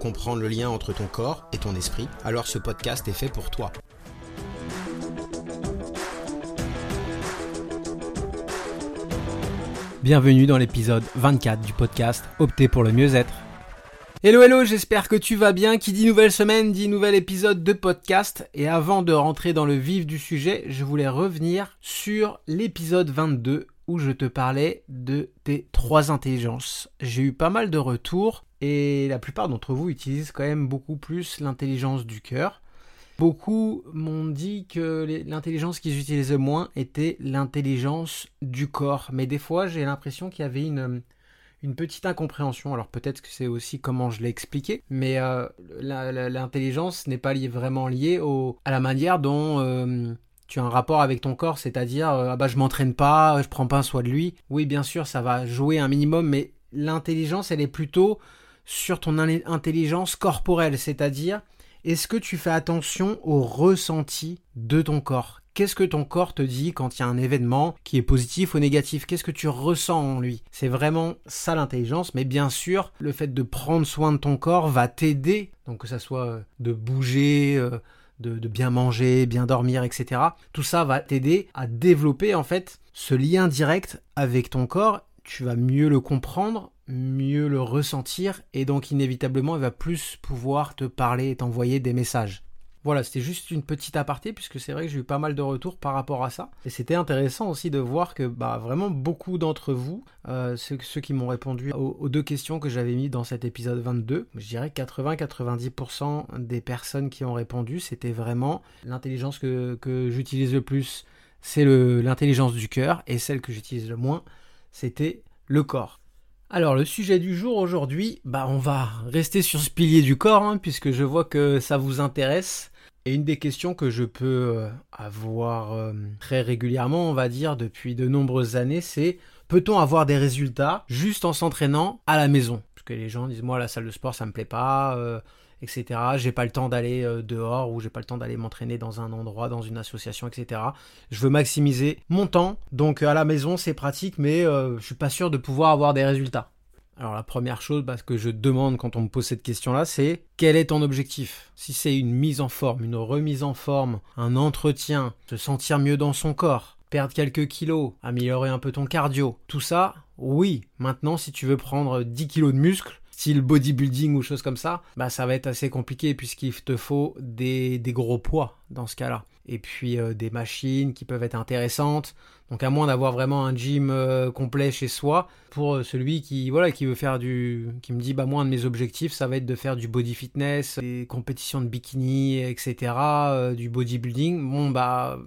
comprendre le lien entre ton corps et ton esprit, alors ce podcast est fait pour toi. Bienvenue dans l'épisode 24 du podcast Opter pour le mieux-être. Hello hello, j'espère que tu vas bien. Qui dit nouvelle semaine dit nouvel épisode de podcast. Et avant de rentrer dans le vif du sujet, je voulais revenir sur l'épisode 22 où je te parlais de tes trois intelligences. J'ai eu pas mal de retours et la plupart d'entre vous utilisent quand même beaucoup plus l'intelligence du cœur. Beaucoup m'ont dit que l'intelligence qu'ils utilisaient moins était l'intelligence du corps. Mais des fois, j'ai l'impression qu'il y avait une, une petite incompréhension. Alors peut-être que c'est aussi comment je l'ai expliqué, mais euh, l'intelligence n'est pas vraiment liée à la manière dont euh, tu as un rapport avec ton corps, c'est-à-dire euh, ah bah je m'entraîne pas, je prends pas soin de lui. Oui, bien sûr, ça va jouer un minimum, mais l'intelligence, elle est plutôt sur ton intelligence corporelle, c'est-à-dire est-ce que tu fais attention au ressenti de ton corps? Qu'est-ce que ton corps te dit quand il y a un événement qui est positif ou négatif? Qu'est-ce que tu ressens en lui? C'est vraiment ça l'intelligence, mais bien sûr, le fait de prendre soin de ton corps va t'aider, donc que ça soit euh, de bouger, euh, de, bien manger, bien dormir, etc. Tout ça va t'aider à développer en fait ce lien direct avec ton corps. Tu vas mieux le comprendre, mieux le ressentir et donc inévitablement il va plus pouvoir te parler et t'envoyer des messages. Voilà, c'était juste une petite aparté puisque c'est vrai que j'ai eu pas mal de retours par rapport à ça. Et c'était intéressant aussi de voir que bah, vraiment beaucoup d'entre vous, euh, ceux, qui m'ont répondu aux, deux questions que j'avais mis dans cet épisode 22, je dirais 80-90% des personnes qui ont répondu, c'était vraiment l'intelligence que, que j'utilise le plus, c'est l'intelligence du cœur et celle que j'utilise le moins, c'était le corps. Alors le sujet du jour aujourd'hui, bah on va rester sur ce pilier du corps hein, puisque je vois que ça vous intéresse. Et une des questions que je peux euh, avoir euh, très régulièrement, on va dire depuis de nombreuses années, c'est peut-on avoir des résultats juste en s'entraînant à la maison? Parce que les gens disent moi la salle de sport ça me plaît pas, euh, etc. J'ai pas le temps d'aller dehors ou j'ai pas le temps d'aller m'entraîner dans un endroit, dans une association, etc. Je veux maximiser mon temps, donc à la maison c'est pratique, mais je suis pas sûr de pouvoir avoir des résultats. Alors la première chose bah, que je demande quand on me pose cette question-là, c'est quel est ton objectif? Si c'est une mise en forme, une remise en forme, un entretien, se sentir mieux dans son corps, perdre quelques kilos, améliorer un peu ton cardio, tout ça, oui. Maintenant, si tu veux prendre 10 kilos de muscles, bodybuilding ou choses comme ça, bah ça va être assez compliqué puisqu'il te faut des, des gros poids dans ce cas-là et puis euh, des machines qui peuvent être intéressantes. Donc à moins d'avoir vraiment un gym euh, complet chez soi, pour euh, celui qui voilà qui veut faire du, qui me dit bah moi un de mes objectifs ça va être de faire du body fitness, des compétitions de bikini, etc., du bodybuilding. Bon bah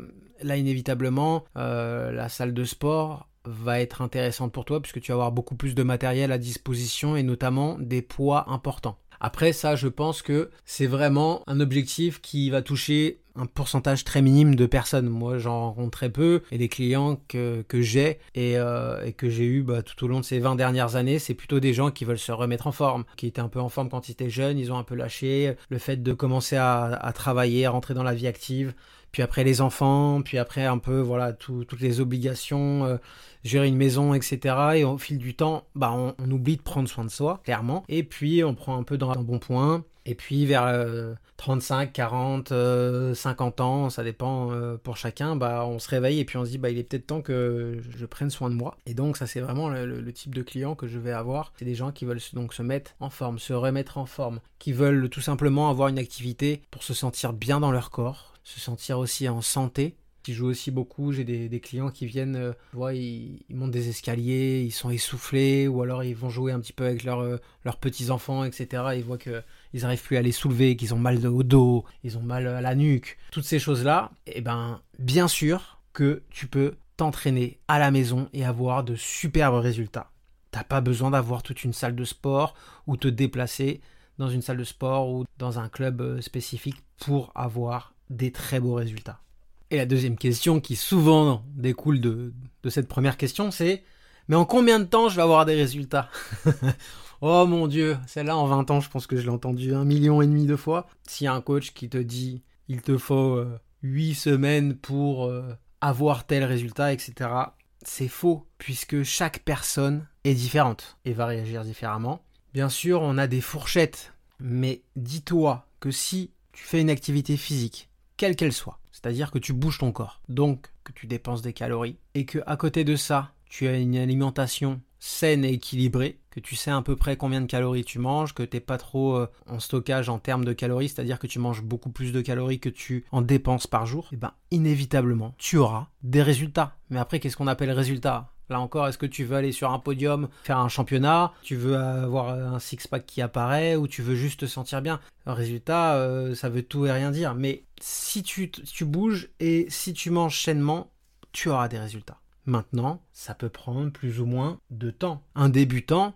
là inévitablement la salle de sport va être intéressante pour toi puisque tu vas avoir beaucoup plus de matériel à disposition et notamment des poids importants. Après ça, je pense que c'est vraiment un objectif qui va toucher un pourcentage très minime de personnes. Moi, j'en rencontre très peu et les clients que, j'ai et, euh, et, que j'ai eu bah, tout au long de ces 20 dernières années, c'est plutôt des gens qui veulent se remettre en forme, qui étaient un peu en forme quand ils étaient jeunes, ils ont un peu lâché le fait de commencer à travailler, à rentrer dans la vie active, puis après les enfants, puis après un peu voilà toutes les obligations, euh, gérer une maison, etc. Et au fil du temps, bah on, oublie de prendre soin de soi, clairement. Et puis on prend un peu dans un bon point. Et puis vers 35, 40, 50 ans, ça dépend euh, pour chacun, bah on se réveille et puis on se dit bah il est peut-être temps que je prenne soin de moi. Et donc ça c'est vraiment le, type de client que je vais avoir. C'est des gens qui veulent donc se mettre en forme, se remettre en forme, qui veulent tout simplement avoir une activité pour se sentir bien dans leur corps se sentir aussi en santé. Qui joue aussi beaucoup, j'ai des, clients qui viennent, euh, ils, montent des escaliers, ils sont essoufflés, ou alors ils vont jouer un petit peu avec euh, leurs petits-enfants, etc. Ils voient qu'ils n'arrivent plus à les soulever, qu'ils ont mal au dos, ils ont mal à la nuque. Toutes ces choses-là, eh ben, bien sûr que tu peux t'entraîner à la maison et avoir de superbes résultats. T'as pas besoin d'avoir toute une salle de sport ou te déplacer dans une salle de sport ou dans un club euh, spécifique pour avoir des très beaux résultats. Et la deuxième question qui souvent découle de, cette première question, c'est mais en combien de temps je vais avoir des résultats Oh mon dieu, celle-là en 20 ans, je pense que je l'ai entendu un million et demi de fois. S'il y a un coach qui te dit il te faut 8 euh, semaines pour euh, avoir tel résultat, etc., c'est faux, puisque chaque personne est différente et va réagir différemment. Bien sûr, on a des fourchettes, mais dis-toi que si tu fais une activité physique, quelle qu'elle soit, c'est-à-dire que tu bouges ton corps, donc que tu dépenses des calories, et que à côté de ça, tu as une alimentation saine et équilibrée, que tu sais à peu près combien de calories tu manges, que tu n'es pas trop euh, en stockage en termes de calories, c'est-à-dire que tu manges beaucoup plus de calories que tu en dépenses par jour, et eh ben inévitablement tu auras des résultats. Mais après, qu'est-ce qu'on appelle résultats Là encore, est-ce que tu veux aller sur un podium, faire un championnat, tu veux avoir un six-pack qui apparaît, ou tu veux juste te sentir bien? Résultat, euh, ça veut tout et rien dire. Mais si tu, tu bouges et si tu manges sainement, tu auras des résultats. Maintenant, ça peut prendre plus ou moins de temps. Un débutant,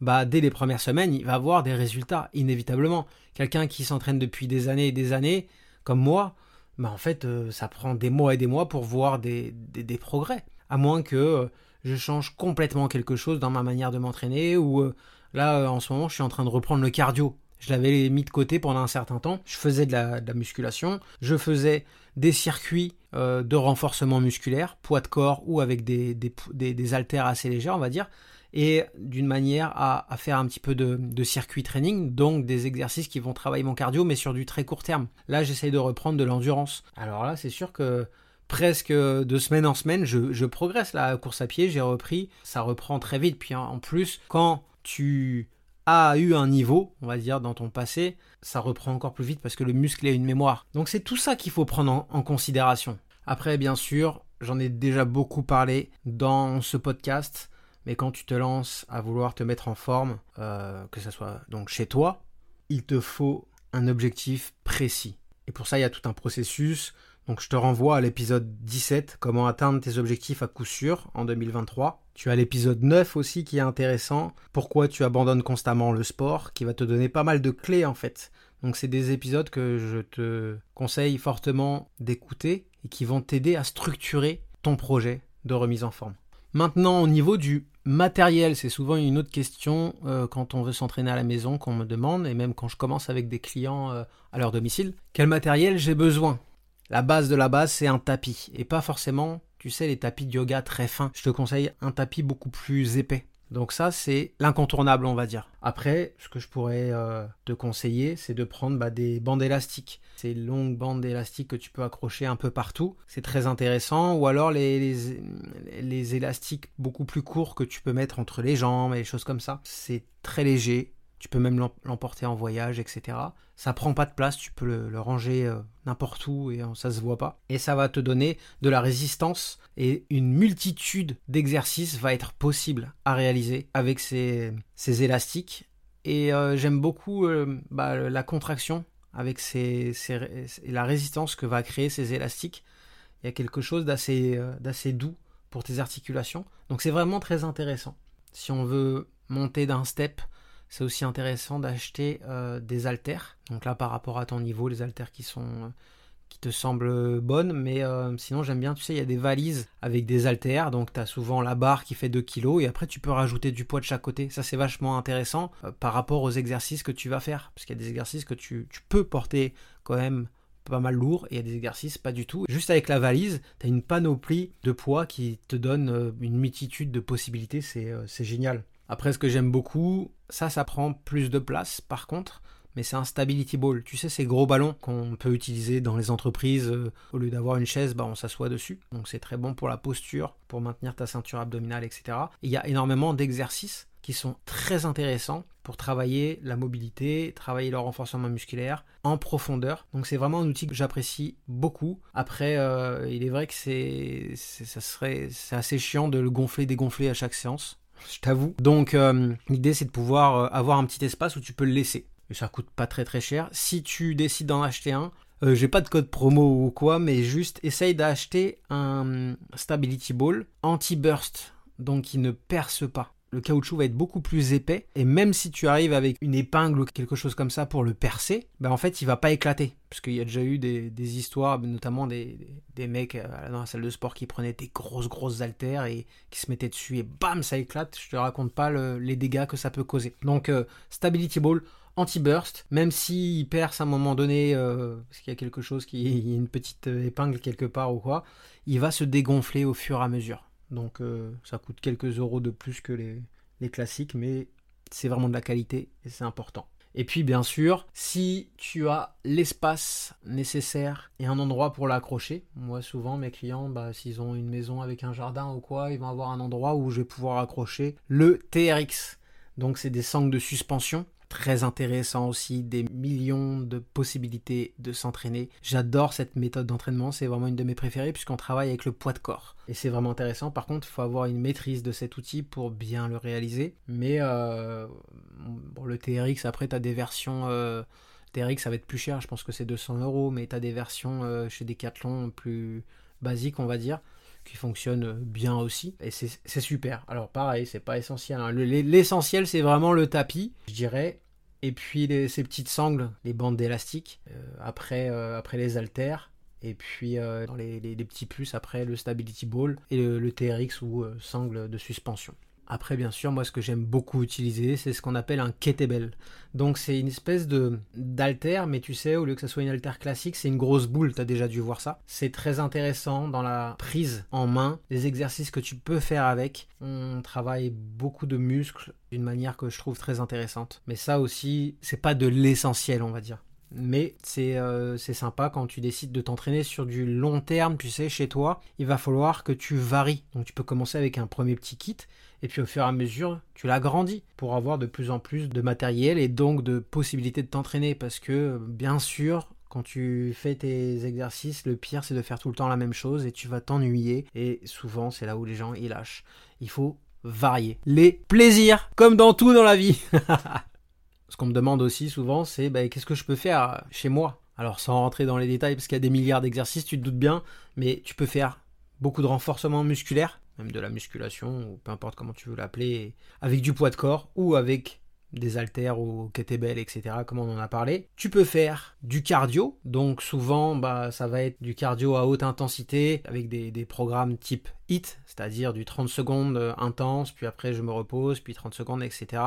bah, dès les premières semaines, il va avoir des résultats, inévitablement. Quelqu'un qui s'entraîne depuis des années et des années, comme moi, bah, en fait, euh, ça prend des mois et des mois pour voir des, progrès. À moins que euh, je change complètement quelque chose dans ma manière de m'entraîner, ou euh, là, en ce moment, je suis en train de reprendre le cardio. Je l'avais mis de côté pendant un certain temps. Je faisais de la, musculation, je faisais des circuits euh, de renforcement musculaire, poids de corps ou avec des, des, haltères assez légers, on va dire, et d'une manière à, faire un petit peu de, de, circuit training, donc des exercices qui vont travailler mon cardio, mais sur du très court terme. Là, j'essaye de reprendre de l'endurance. Alors là, c'est sûr que presque de semaine en semaine, je, progresse. La course à pied, j'ai repris, ça reprend très vite. Puis en plus, quand tu a eu un niveau, on va dire, dans ton passé, ça reprend encore plus vite parce que le muscle a une mémoire. Donc c'est tout ça qu'il faut prendre en, considération. Après, bien sûr, j'en ai déjà beaucoup parlé dans ce podcast, mais quand tu te lances à vouloir te mettre en forme, euh, que ce soit donc chez toi, il te faut un objectif précis. Et pour ça, il y a tout un processus. Donc je te renvoie à l'épisode 17, comment atteindre tes objectifs à coup sûr en 2023. Tu as l'épisode 9 aussi qui est intéressant, pourquoi tu abandonnes constamment le sport, qui va te donner pas mal de clés en fait. Donc c'est des épisodes que je te conseille fortement d'écouter et qui vont t'aider à structurer ton projet de remise en forme. Maintenant au niveau du matériel, c'est souvent une autre question euh, quand on veut s'entraîner à la maison qu'on me demande, et même quand je commence avec des clients euh, à leur domicile. Quel matériel j'ai besoin? La base de la base, c'est un tapis, et pas forcément tu sais, les tapis de yoga très fins. Je te conseille un tapis beaucoup plus épais. Donc ça, c'est l'incontournable, on va dire. Après, ce que je pourrais euh, te conseiller, c'est de prendre bah, des bandes élastiques. Ces longues bandes élastiques que tu peux accrocher un peu partout. C'est très intéressant. Ou alors les, les, élastiques beaucoup plus courts que tu peux mettre entre les jambes et des choses comme ça. C'est très léger. Tu peux même l'emporter en voyage, etc. Ça prend pas de place, tu peux le, ranger euh, n'importe où et ça se voit pas. Et ça va te donner de la résistance et une multitude d'exercices va être possible à réaliser avec ces, élastiques. Et euh, j'aime beaucoup euh, bah, la contraction avec ces, la résistance que va créer ces élastiques. Il y a quelque chose d'assez doux pour tes articulations. Donc c'est vraiment très intéressant. Si on veut monter d'un step, c'est aussi intéressant d'acheter euh, des haltères. Donc là, par rapport à ton niveau, les haltères qui sont euh, qui te semblent bonnes, mais euh, sinon j'aime bien, tu sais, il y a des valises avec des haltères, donc tu as souvent la barre qui fait 2 kg et après tu peux rajouter du poids de chaque côté. Ça c'est vachement intéressant par rapport aux exercices que tu vas faire, parce qu'il y a des exercices que tu, tu, peux porter quand même pas mal lourd et il y a des exercices pas du tout. Juste avec la valise, tu as une panoplie de poids qui te donne une multitude de possibilités, c'est génial. Après, ce que j'aime beaucoup, ça, ça prend plus de place par contre, mais c'est un stability ball. Tu sais, ces gros ballons qu'on peut utiliser dans les entreprises, euh, au lieu d'avoir une chaise, bah, on s'assoit dessus. Donc c'est très bon pour la posture, pour maintenir ta ceinture abdominale, etc. il y a énormément d'exercices qui sont très intéressants pour travailler la mobilité, travailler le renforcement musculaire en profondeur. Donc c'est vraiment un outil que j'apprécie beaucoup. Après, euh, il est vrai que c'est, ça serait, c'est assez chiant de le gonfler, dégonfler à chaque séance je t'avoue. Donc euh, l'idée c'est de pouvoir euh, avoir un petit espace où tu peux le laisser. Et ça coûte pas très très cher. Si tu décides d'en acheter un, euh, j'ai pas de code promo ou quoi, mais juste essaye d'acheter un Stability Ball anti-burst, donc qui ne perce pas. Le caoutchouc va être beaucoup plus épais et même si tu arrives avec une épingle ou quelque chose comme ça pour le percer, ben en fait il va pas éclater parce qu'il y a déjà eu des, histoires, notamment des, des, mecs euh, dans la salle de sport qui prenaient des grosses grosses haltères et qui se mettaient dessus et bam ça éclate. Je te raconte pas les dégâts que ça peut causer. Donc euh, Stability Ball anti-burst, même s'il perce à un moment donné, euh, parce qu'il y a quelque chose, qui, il y a une petite épingle quelque part ou quoi, il va se dégonfler au fur et à mesure. Donc euh, ça coûte quelques euros de plus que les, classiques, mais c'est vraiment de la qualité et c'est important. Et puis bien sûr, si tu as l'espace nécessaire et un endroit pour l'accrocher, moi souvent mes clients, bah, s'ils ont une maison avec un jardin ou quoi, ils vont avoir un endroit où je vais pouvoir accrocher le TRX. Donc c'est des sangles de suspension très intéressant aussi, des millions de possibilités de s'entraîner. J'adore cette méthode d'entraînement, c'est vraiment une de mes préférées puisqu'on travaille avec le poids de corps. Et c'est vraiment intéressant, par contre, il faut avoir une maîtrise de cet outil pour bien le réaliser. Mais euh, le TRX, après, tu as des versions... Euh, TRX, ça va être plus cher, je pense que c'est 200 euros, mais tu as des versions euh, chez Decathlon plus basiques, on va dire qui fonctionnent bien aussi. Et c'est super. Alors pareil, c'est pas essentiel. Hein. L'essentiel, c'est vraiment le tapis, je dirais. Et puis ces petites sangles, les bandes d'élastique, euh, après, euh, après les haltères. Et puis euh, dans les, petits plus, après le Stability Ball et le, le TRX ou sangle de suspension. Après, bien sûr, moi, ce que j'aime beaucoup utiliser, c'est ce qu'on appelle un kettlebell. Donc, c'est une espèce de d'alter, mais tu sais, au lieu que ça soit une alter classique, c'est une grosse boule. Tu as déjà dû voir ça. C'est très intéressant dans la prise en main, les exercices que tu peux faire avec. On travaille beaucoup de muscles d'une manière que je trouve très intéressante. Mais ça aussi, c'est pas de l'essentiel, on va dire mais euh, c'est sympa quand tu décides de t'entraîner sur du long terme, tu sais, chez toi, il va falloir que tu varies. Donc tu peux commencer avec un premier petit kit, et puis au fur et à mesure, tu l'agrandis pour avoir de plus en plus de matériel et donc de possibilités de t'entraîner, parce que bien sûr, quand tu fais tes exercices, le pire c'est de faire tout le temps la même chose et tu vas t'ennuyer, et souvent c'est là où les gens y lâchent. Il faut varier. Les plaisirs, comme dans tout dans la vie. Ce qu'on me demande aussi souvent, c'est bah, qu'est-ce que je peux faire chez moi? Alors sans rentrer dans les détails, parce qu'il y a des milliards d'exercices, tu te doutes bien, mais tu peux faire beaucoup de renforcement musculaire, même de la musculation, ou peu importe comment tu veux l'appeler, avec du poids de corps ou avec des haltères ou kettlebell, etc., comme on en a parlé. Tu peux faire du cardio, donc souvent bah, ça va être du cardio à haute intensité avec des, programmes type HIT, c'est-à-dire du 30 secondes euh, intense, puis après je me repose, puis 30 secondes, etc.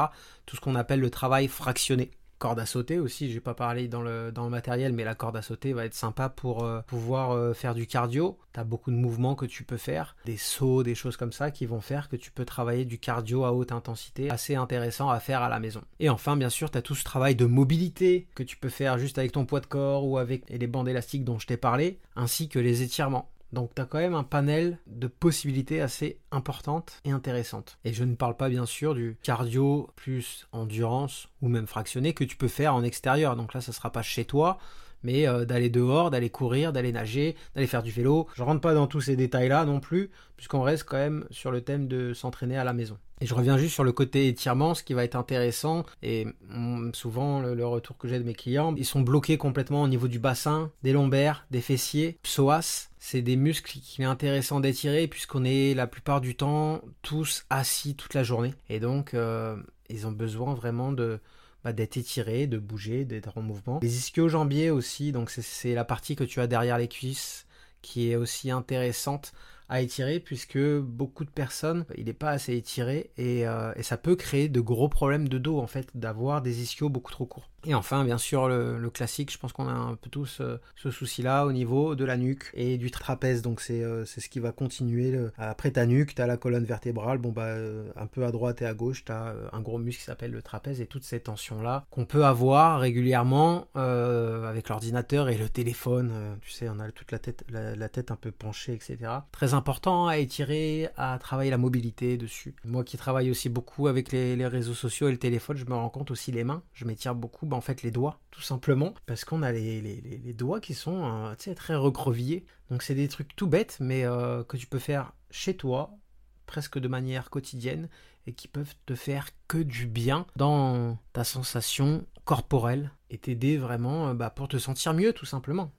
Tout ce qu'on appelle le travail fractionné corde à sauter aussi, j'ai pas parlé dans le, matériel, mais la corde à sauter va être sympa pour euh, pouvoir euh, faire du cardio. Tu as beaucoup de mouvements que tu peux faire, des sauts, des choses comme ça qui vont faire que tu peux travailler du cardio à haute intensité, assez intéressant à faire à la maison. Et enfin, bien sûr, tu as tout ce travail de mobilité que tu peux faire juste avec ton poids de corps ou avec les bandes élastiques dont je t'ai parlé, ainsi que les étirements. Donc tu as quand même un panel de possibilités assez importantes et intéressantes. Et je ne parle pas bien sûr du cardio plus endurance ou même fractionné que tu peux faire en extérieur. Donc là, ça sera pas chez toi, mais euh, d'aller dehors, d'aller courir, d'aller nager, d'aller faire du vélo. Je rentre pas dans tous ces détails-là non plus, puisqu'on reste quand même sur le thème de s'entraîner à la maison. Et je reviens juste sur le côté étirement, ce qui va être intéressant, et mm, souvent le, retour que j'ai de mes clients, ils sont bloqués complètement au niveau du bassin, des lombaires, des fessiers, psoas. C'est des muscles qu'il est intéressant d'étirer puisqu'on est la plupart du temps tous assis toute la journée. Et donc, euh, ils ont besoin vraiment de, bah, d'être étiré, de bouger, d'être en mouvement. Les ischio-jambiers aussi, donc c'est la partie que tu as derrière les cuisses qui est aussi intéressante à étirer puisque beaucoup de personnes, il n'est pas assez étiré et, euh, et, ça peut créer de gros problèmes de dos en fait, d'avoir des ischios beaucoup trop courts. Et enfin, bien sûr, le, classique, je pense qu'on a un peu tous euh, ce souci-là au niveau de la nuque et du trapèze. Donc c'est euh, ce qui va continuer. Après ta nuque, tu as la colonne vertébrale. Bon, bah, un peu à droite et à gauche, tu as un gros muscle qui s'appelle le trapèze et toutes ces tensions-là qu'on peut avoir régulièrement avec l'ordinateur et le téléphone. tu sais, on a toute la tête, la, tête un peu penchée, etc. Très important à étirer, à travailler la mobilité dessus. Moi qui travaille aussi beaucoup avec les réseaux sociaux et le téléphone, je me rends compte aussi les mains. Je m'étire beaucoup en fait les doigts, tout simplement, parce qu'on a les, doigts qui sont euh, très recroviés Donc c'est des trucs tout bêtes, mais euh, que tu peux faire chez toi, presque de manière quotidienne, et qui peuvent te faire que du bien dans ta sensation corporelle, et t'aider vraiment euh, bah, pour te sentir mieux, tout simplement.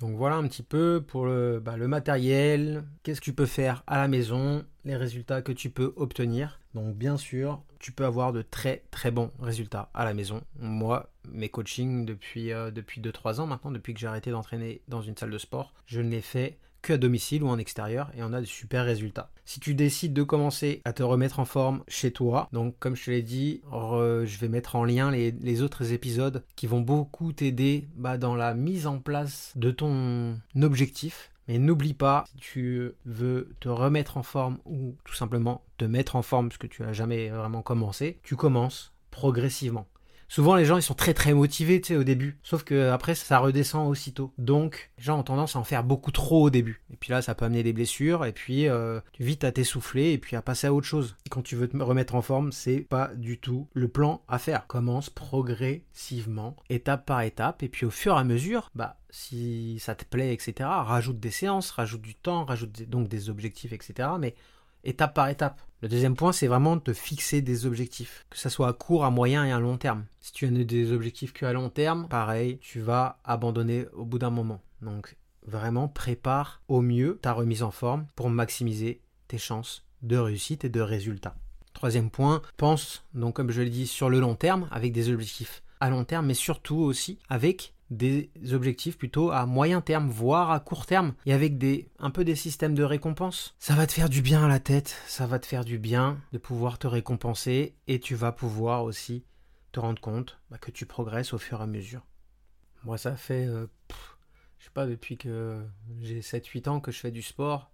Donc voilà un petit peu pour bah, le matériel, qu'est-ce que tu peux faire à la maison, les résultats que tu peux obtenir. Donc bien sûr, tu peux avoir de très très bons résultats à la maison. Moi, mes coachings depuis, euh, depuis 2-3 ans maintenant, depuis que j'ai arrêté d'entraîner dans une salle de sport, je ne les fais que à domicile ou en extérieur et on a de super résultats. Si tu décides de commencer à te remettre en forme chez toi, donc comme je te l'ai dit, je vais mettre en lien les, autres épisodes qui vont beaucoup t'aider bah, dans la mise en place de ton objectif. Mais n'oublie pas, si tu veux te remettre en forme ou tout simplement te mettre en forme parce que tu n'as jamais vraiment commencé, tu commences progressivement. Souvent, les gens, ils sont très très motivés, au début. Sauf que après, ça redescend aussitôt. Donc, les gens ont tendance à en faire beaucoup trop au début. Et puis là, ça peut amener des blessures. Et puis, euh, vite à t'essouffler et puis à passer à autre chose. quand tu veux te remettre en forme, c'est pas du tout le plan à faire. Commence progressivement, étape par étape. Et puis, au fur et à mesure, bah, si ça te plaît, etc., rajoute des séances, rajoute du temps, rajoute donc des objectifs, etc. Mais étape par étape. Le deuxième point, c'est vraiment de fixer des objectifs, que ce soit à court, à moyen et à long terme. Si tu as des objectifs que à long terme, pareil, tu vas abandonner au bout d'un moment. Donc vraiment prépare au mieux ta remise en forme pour maximiser tes chances de réussite et de résultat. Troisième point, pense donc comme je l'ai dit sur le long terme avec des objectifs à long terme, mais surtout aussi avec des objectifs plutôt à moyen terme, voire à court terme, et avec des, un peu des systèmes de récompense. Ça va te faire du bien à la tête, ça va te faire du bien de pouvoir te récompenser, et tu vas pouvoir aussi te rendre compte bah, que tu progresses au fur et à mesure. Moi, ça fait, euh, je sais pas, depuis que j'ai 7-8 ans que je fais du sport,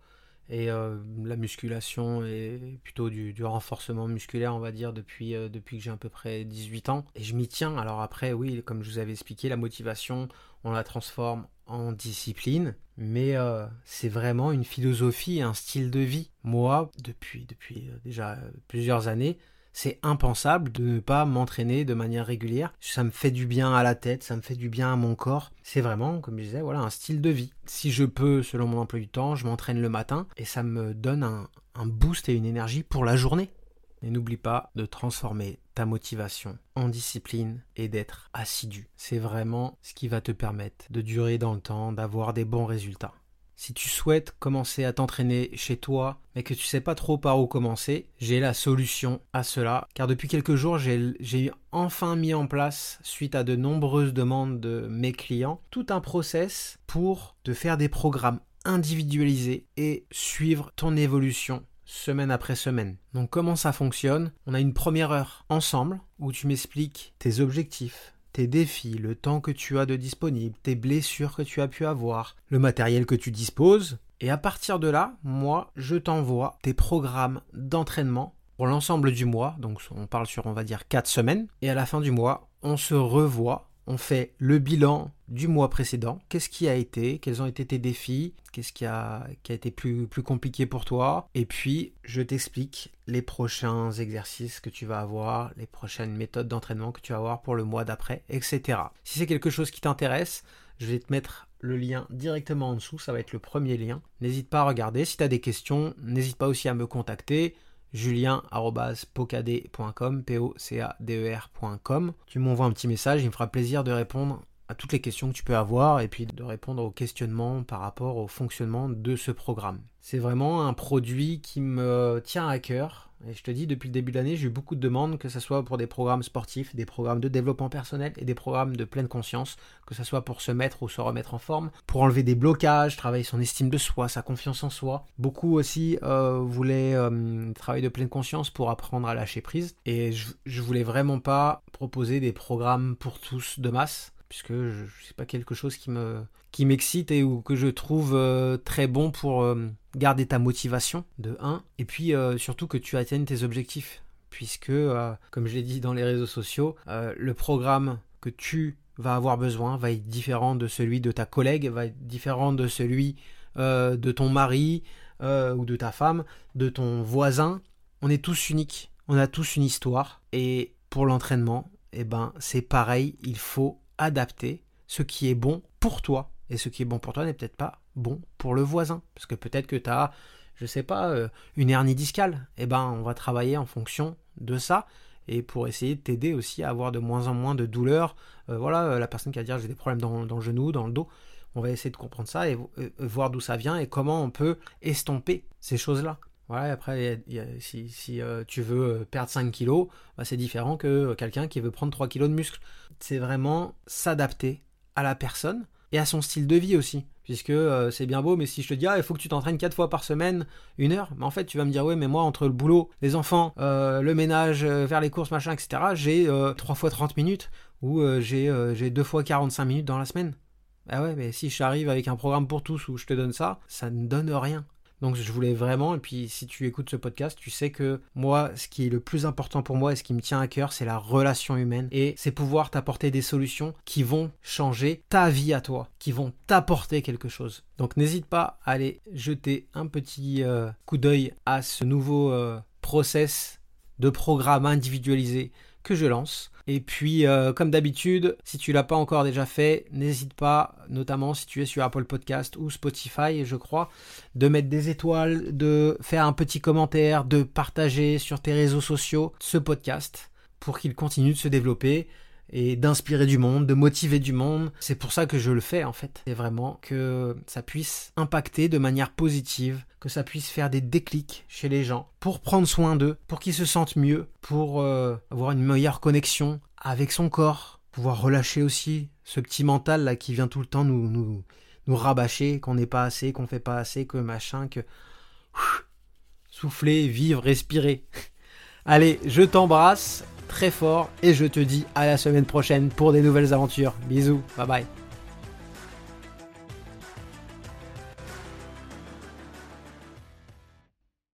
et euh, la musculation et plutôt du, renforcement musculaire, on va dire, depuis, euh, depuis que j'ai à peu près 18 ans. Et je m'y tiens. Alors après, oui, comme je vous avais expliqué, la motivation, on la transforme en discipline, mais euh, c'est vraiment une philosophie, un style de vie. Moi, depuis, depuis déjà plusieurs années, c'est impensable de ne pas m'entraîner de manière régulière. Ça me fait du bien à la tête, ça me fait du bien à mon corps. C'est vraiment, comme je disais, voilà, un style de vie. Si je peux, selon mon emploi du temps, je m'entraîne le matin et ça me donne un, un boost et une énergie pour la journée. Et n'oublie pas de transformer ta motivation en discipline et d'être assidu. C'est vraiment ce qui va te permettre de durer dans le temps, d'avoir des bons résultats. Si tu souhaites commencer à t'entraîner chez toi, mais que tu sais pas trop par où commencer, j'ai la solution à cela. Car depuis quelques jours, j'ai enfin mis en place, suite à de nombreuses demandes de mes clients, tout un process pour te faire des programmes individualisés et suivre ton évolution semaine après semaine. Donc comment ça fonctionne? On a une première heure ensemble où tu m'expliques tes objectifs, tes défis, le temps que tu as de disponible, tes blessures que tu as pu avoir, le matériel que tu disposes. Et à partir de là, moi, je t'envoie tes programmes d'entraînement pour l'ensemble du mois. Donc on parle sur, on va dire, 4 semaines. Et à la fin du mois, on se revoit on fait le bilan du mois précédent. Qu'est-ce qui a été? Quels ont été tes défis? Qu'est-ce qui a, été plus, plus compliqué pour toi? Et puis, je t'explique les prochains exercices que tu vas avoir, les prochaines méthodes d'entraînement que tu vas avoir pour le mois d'après, etc. Si c'est quelque chose qui t'intéresse, je vais te mettre le lien directement en dessous, ça va être le premier lien. N'hésite pas à regarder. Si tu as des questions, n'hésite pas aussi à me contacter julien.pocade.com, p o c a d e rcom Tu m'envoies un petit message, il me fera plaisir de répondre à toutes les questions que tu peux avoir et puis de répondre aux questionnements par rapport au fonctionnement de ce programme. C'est vraiment un produit qui me tient à cœur et je te dis, depuis le début de l'année, j'ai eu beaucoup de demandes, que ce soit pour des programmes sportifs, des programmes de développement personnel et des programmes de pleine conscience, que ce soit pour se mettre ou se remettre en forme, pour enlever des blocages, travailler son estime de soi, sa confiance en soi. Beaucoup aussi euh, voulaient euh, travailler de pleine conscience pour apprendre à lâcher prise. Et je, je voulais vraiment pas proposer des programmes pour tous de masse puisque je, sais pas quelque chose qui me qui m'excite et ou que je trouve euh, très bon pour euh, garder ta motivation de 1 et puis euh, surtout que tu atteignes tes objectifs puisque comme je l'ai dit dans les réseaux sociaux le programme que tu vas avoir besoin va être différent de celui de ta collègue va être différent de celui de ton mari ou de ta femme de ton voisin. On est tous uniques. On a tous une histoire. Et pour l'entraînement eh ben c'est pareil. Il faut adapter ce qui est bon pour toi. Et ce qui est bon pour toi n'est peut-être pas bon pour le voisin. Parce que peut-être que tu as, je sais pas, euh, une hernie discale. Eh ben, on va travailler en fonction de ça. Et pour essayer de t'aider aussi à avoir de moins en moins de douleurs. Euh, voilà, euh, la personne qui va dire j'ai des problèmes dans, le genou, dans le dos. On va essayer de comprendre ça et voir d'où ça vient et comment on peut estomper ces choses-là. Voilà, après, si, euh, tu veux euh, perdre 5 kilos, bah, c'est différent que euh, quelqu'un qui veut prendre 3 kilos de muscle. C'est vraiment s'adapter à la personne et à son style de vie aussi. Puisque c'est bien beau, mais si je te dis, ah, il faut que tu t'entraînes 4 fois par semaine, une heure, mais en fait, tu vas me dire, ouais, mais moi, entre le boulot, les enfants, le ménage, faire les courses, machin, etc., j'ai 3 fois 30 minutes ou j'ai 2 fois 45 minutes dans la semaine. Ah ouais, mais si j'arrive avec un programme pour tous où je te donne ça, ça ne donne rien. Donc je voulais vraiment, et puis si tu écoutes ce podcast, tu sais que moi, ce qui est le plus important pour moi et ce qui me tient à cœur, c'est la relation humaine. Et c'est pouvoir t'apporter des solutions qui vont changer ta vie à toi, qui vont t'apporter quelque chose. Donc n'hésite pas à aller jeter un petit euh, coup d'œil à ce nouveau euh, process de programme individualisé que je lance. Et puis, euh, comme d'habitude, si tu l'as pas encore déjà fait, n'hésite pas, notamment si tu es sur Apple Podcast ou Spotify, je crois, de mettre des étoiles, de faire un petit commentaire, de partager sur tes réseaux sociaux ce podcast pour qu'il continue de se développer et d'inspirer du monde, de motiver du monde. C'est pour ça que je le fais en fait. C'est vraiment que ça puisse impacter de manière positive, que ça puisse faire des déclics chez les gens pour prendre soin d'eux, pour qu'ils se sentent mieux, pour euh, avoir une meilleure connexion avec son corps, pouvoir relâcher aussi ce petit mental là qui vient tout le temps nous nous, nous rabâcher qu'on n'est pas assez, qu'on fait pas assez, que machin, que souffler, vivre, respirer. Allez, je t'embrasse très fort et je te dis à la semaine prochaine pour des nouvelles aventures. Bisous, bye bye.